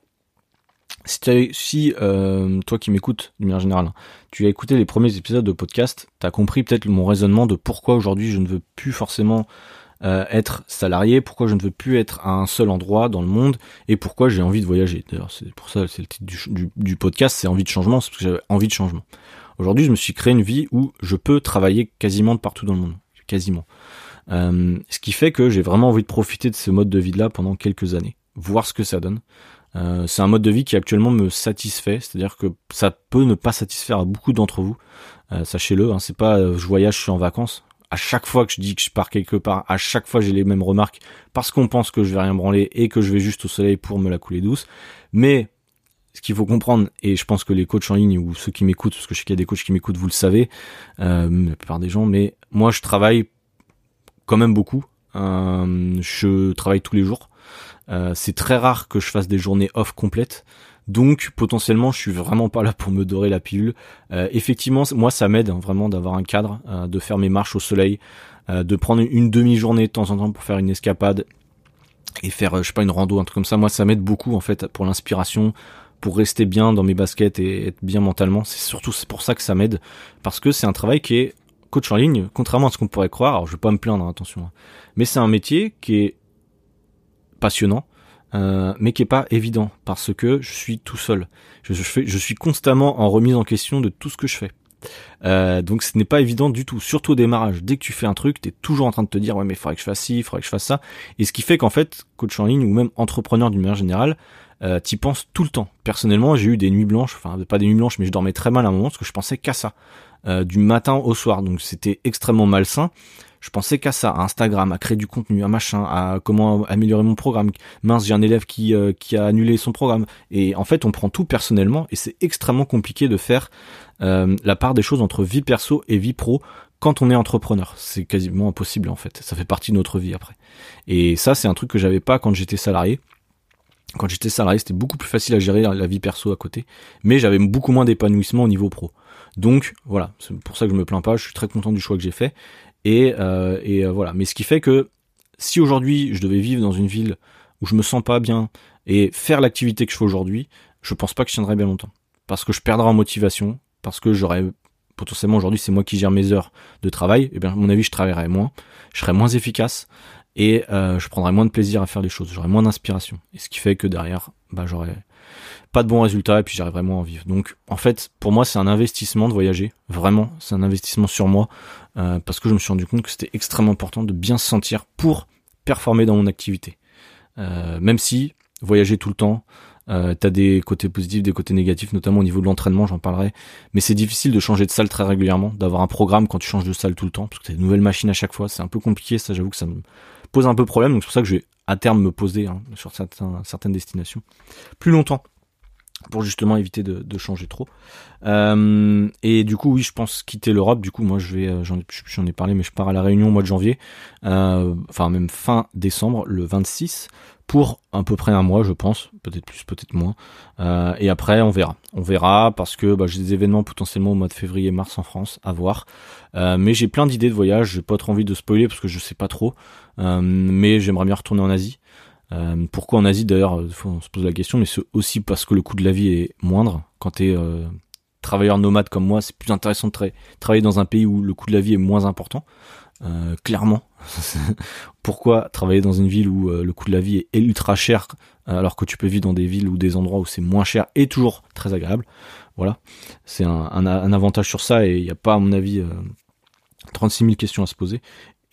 si, euh, toi qui m'écoutes d'une manière générale, tu as écouté les premiers épisodes de podcast, tu as compris peut-être mon raisonnement de pourquoi aujourd'hui je ne veux plus forcément euh, être salarié, pourquoi je ne veux plus être à un seul endroit dans le monde et pourquoi j'ai envie de voyager. D'ailleurs, c'est pour ça c'est le titre du, du, podcast, c'est envie de changement, c'est parce que j'avais envie de changement. Aujourd'hui, je me suis créé une vie où je peux travailler quasiment de partout dans le monde, quasiment. Euh, ce qui fait que j'ai vraiment envie de profiter de ce mode de vie-là pendant quelques années, voir ce que ça donne. Euh, c'est un mode de vie qui actuellement me satisfait, c'est-à-dire que ça peut ne pas satisfaire à beaucoup d'entre vous. Euh, sachez-le, hein, c'est pas euh, je voyage, je suis en vacances. À chaque fois que je dis que je pars quelque part, à chaque fois j'ai les mêmes remarques parce qu'on pense que je vais rien branler et que je vais juste au soleil pour me la couler douce. Mais ce qu'il faut comprendre, et je pense que les coachs en ligne ou ceux qui m'écoutent, parce que je sais qu'il y a des coachs qui m'écoutent, vous le savez, euh, la plupart des gens, mais moi je travaille quand même beaucoup. je travaille tous les jours. Euh, c'est très rare que je fasse des journées off complètes. Donc potentiellement, je suis vraiment pas là pour me dorer la pilule. Euh, effectivement, moi, ça m'aide hein, vraiment d'avoir un cadre, euh, de faire mes marches au soleil, de prendre une demi-journée de temps en temps pour faire une escapade et faire, je sais pas, une rando, un truc comme ça. Moi, ça m'aide beaucoup en fait pour l'inspiration, pour rester bien dans mes baskets et être bien mentalement. C'est surtout pour ça que ça m'aide parce que c'est un travail qui est coach en ligne, contrairement à ce qu'on pourrait croire. Alors, je vais pas me plaindre, hein, attention, hein. mais c'est un métier qui est passionnant, euh, mais qui est pas évident parce que je suis tout seul. Je, suis constamment en remise en question de tout ce que je fais. Euh, donc ce n'est pas évident du tout, surtout au démarrage. Dès que tu fais un truc, tu es toujours en train de te dire ouais mais il faudrait que je fasse ci, il faudrait que je fasse ça. Et ce qui fait qu'en fait, coach en ligne ou même entrepreneur d'une manière générale, euh, t'y penses tout le temps. Personnellement, j'ai eu des nuits blanches, enfin pas des nuits blanches, mais je dormais très mal à un moment parce que je pensais qu'à ça, euh, du matin au soir. Donc c'était extrêmement malsain je pensais qu'à ça, à Instagram, à créer du contenu, à machin, à comment améliorer mon programme. Mince, j'ai un élève qui, euh, qui a annulé son programme. Et en fait, on prend tout personnellement et c'est extrêmement compliqué de faire euh, la part des choses entre vie perso et vie pro quand on est entrepreneur. C'est quasiment impossible en fait. Ça fait partie de notre vie après. Et ça, c'est un truc que j'avais pas quand j'étais salarié. Quand j'étais salarié, c'était beaucoup plus facile à gérer la vie perso à côté, mais j'avais beaucoup moins d'épanouissement au niveau pro. Donc voilà, c'est pour ça que je me plains pas. Je suis très content du choix que j'ai fait. Et, euh, et voilà. Mais ce qui fait que si aujourd'hui je devais vivre dans une ville où je me sens pas bien et faire l'activité que je fais aujourd'hui, je pense pas que je tiendrai bien longtemps. Parce que je perdrai en motivation, parce que j'aurais potentiellement aujourd'hui c'est moi qui gère mes heures de travail, et eh bien à mon avis je travaillerai moins, je serai moins efficace et euh, je prendrai moins de plaisir à faire les choses, j'aurai moins d'inspiration. Et ce qui fait que derrière, bah j'aurai pas de bons résultats et puis j'arriverai moins à en vivre. Donc en fait, pour moi c'est un investissement de voyager, vraiment, c'est un investissement sur moi, euh, parce que je me suis rendu compte que c'était extrêmement important de bien se sentir pour performer dans mon activité. Euh, même si voyager tout le temps, euh, t'as des côtés positifs, des côtés négatifs, notamment au niveau de l'entraînement, j'en parlerai. Mais c'est difficile de changer de salle très régulièrement, d'avoir un programme quand tu changes de salle tout le temps, parce que t'as de nouvelles machines à chaque fois. C'est un peu compliqué, ça j'avoue que ça me pose un peu problème. Donc c'est pour ça que je vais à terme me poser hein, sur certaines destinations plus longtemps pour justement éviter de, changer trop. Euh, et du coup, oui, je pense quitter l'Europe. Du coup, moi, je vais, euh, j'en ai parlé, mais je pars à la Réunion au mois de janvier, euh, enfin même fin décembre, le 26, pour à peu près un mois, je pense, peut-être plus, peut-être moins. Euh, et après, on verra. On verra parce que bah, j'ai des événements potentiellement au mois de février-mars en France à voir. Mais j'ai plein d'idées de voyage. J'ai pas trop envie de spoiler parce que je sais pas trop. Mais j'aimerais bien retourner en Asie. Euh, pourquoi en Asie d'ailleurs On se pose la question, mais c'est aussi parce que le coût de la vie est moindre. Quand tu es euh, travailleur nomade comme moi, c'est plus intéressant de travailler dans un pays où le coût de la vie est moins important. Euh, clairement. pourquoi travailler dans une ville où le coût de la vie est ultra cher alors que tu peux vivre dans des villes ou des endroits où c'est moins cher et toujours très agréable? Voilà, c'est un, un, avantage sur ça et il n'y a pas à mon avis 36 000 questions à se poser.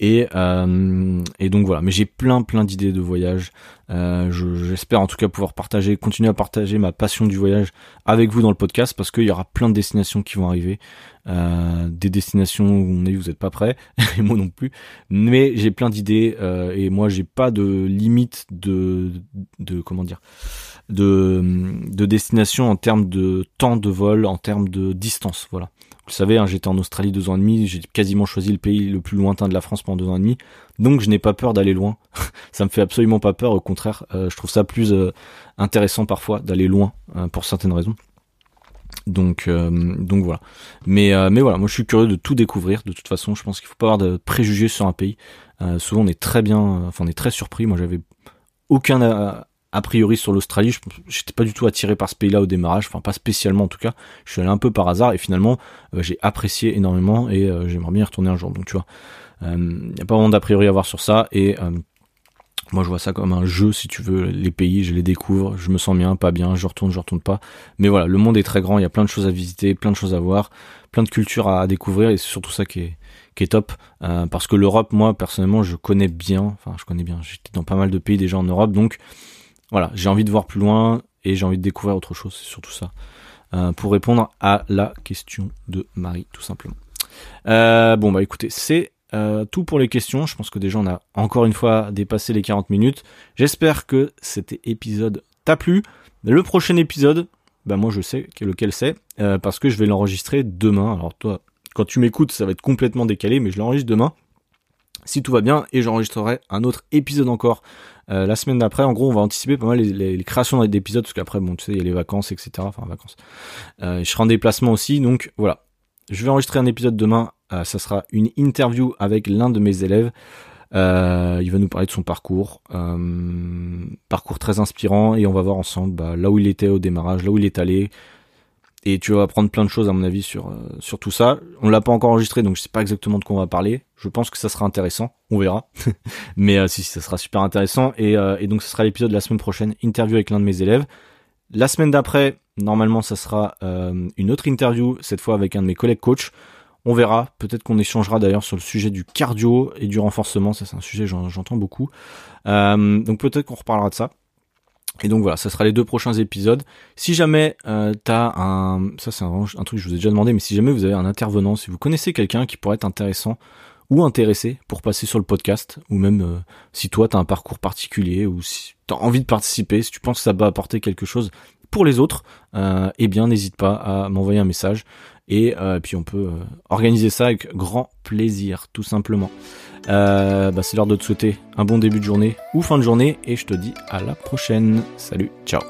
Et, euh, et donc voilà, mais j'ai plein plein d'idées de voyage. Euh, J'espère en tout cas pouvoir partager, continuer à partager ma passion du voyage avec vous dans le podcast parce qu'il y aura plein de destinations qui vont arriver, euh, des destinations où on est, vous n'êtes pas prêts, et moi non plus. Mais j'ai plein d'idées euh, et moi j'ai pas de limite de de comment dire de de destination en termes de temps de vol, en termes de distance. Voilà. Vous savez, hein, j'étais en Australie deux ans et demi, j'ai quasiment choisi le pays le plus lointain de la France pendant deux ans et demi, donc je n'ai pas peur d'aller loin. ça me fait absolument pas peur, au contraire, euh, je trouve ça plus euh, intéressant parfois d'aller loin euh, pour certaines raisons. Donc, donc voilà. Mais, mais voilà, moi je suis curieux de tout découvrir. De toute façon, je pense qu'il faut pas avoir de préjugés sur un pays. souvent, on est très bien, enfin on est très surpris. Moi, j'avais aucun a priori sur l'Australie, j'étais pas du tout attiré par ce pays-là au démarrage, enfin pas spécialement en tout cas. Je suis allé un peu par hasard et finalement euh, j'ai apprécié énormément et euh, j'aimerais bien y retourner un jour. Donc tu vois, il euh, n'y a pas vraiment d'a priori à avoir sur ça et moi je vois ça comme un jeu si tu veux. Les pays, je les découvre, je me sens bien, pas bien, je retourne, je retourne pas. Mais voilà, le monde est très grand, il y a plein de choses à visiter, plein de choses à voir, plein de cultures à, découvrir et c'est surtout ça qui est qui est top parce que l'Europe, moi personnellement, je connais bien. Enfin, je connais bien. J'étais dans pas mal de pays déjà en Europe, donc voilà, j'ai envie de voir plus loin et j'ai envie de découvrir autre chose, c'est surtout ça. Euh, pour répondre à la question de Marie, tout simplement. Euh, bon bah écoutez, c'est euh, tout pour les questions. Je pense que déjà on a encore une fois dépassé les 40 minutes. J'espère que cet épisode t'a plu. Le prochain épisode, bah moi je sais lequel c'est, parce que je vais l'enregistrer demain. Alors toi, quand tu m'écoutes, ça va être complètement décalé, mais je l'enregistre demain si tout va bien et j'enregistrerai un autre épisode encore euh, la semaine d'après. En gros, on va anticiper pas mal les, créations d'épisodes parce qu'après, bon, tu sais, il y a les vacances, etc. Enfin, vacances. Euh, je serai en déplacement aussi, donc voilà. Je vais enregistrer un épisode demain. Euh, ça sera une interview avec l'un de mes élèves. Il va nous parler de son parcours, parcours très inspirant, et on va voir ensemble bah, là où il était au démarrage, là où il est allé, et tu vas apprendre plein de choses à mon avis sur euh, sur tout ça. On l'a pas encore enregistré donc je sais pas exactement de quoi on va parler. Je pense que ça sera intéressant, on verra. Mais euh, si, ça sera super intéressant et, euh, donc ce sera l'épisode de la semaine prochaine, interview avec l'un de mes élèves. La semaine d'après, normalement ça sera une autre interview cette fois avec un de mes collègues coach. On verra, peut-être qu'on échangera d'ailleurs sur le sujet du cardio et du renforcement, ça c'est un sujet j'entends beaucoup. donc peut-être qu'on reparlera de ça. Et donc voilà, ça sera les deux prochains épisodes. Si jamais euh, t'as un, ça c'est un, truc que je vous ai déjà demandé, mais si jamais vous avez un intervenant, si vous connaissez quelqu'un qui pourrait être intéressant ou intéressé pour passer sur le podcast, ou même euh, si toi t'as un parcours particulier ou si t'as envie de participer, si tu penses que ça va apporter quelque chose pour les autres, euh, eh bien n'hésite pas à m'envoyer un message et euh, puis on peut euh, organiser ça avec grand plaisir, tout simplement. Euh, bah c'est l'heure de te souhaiter un bon début de journée ou fin de journée et je te dis à la prochaine. Salut, ciao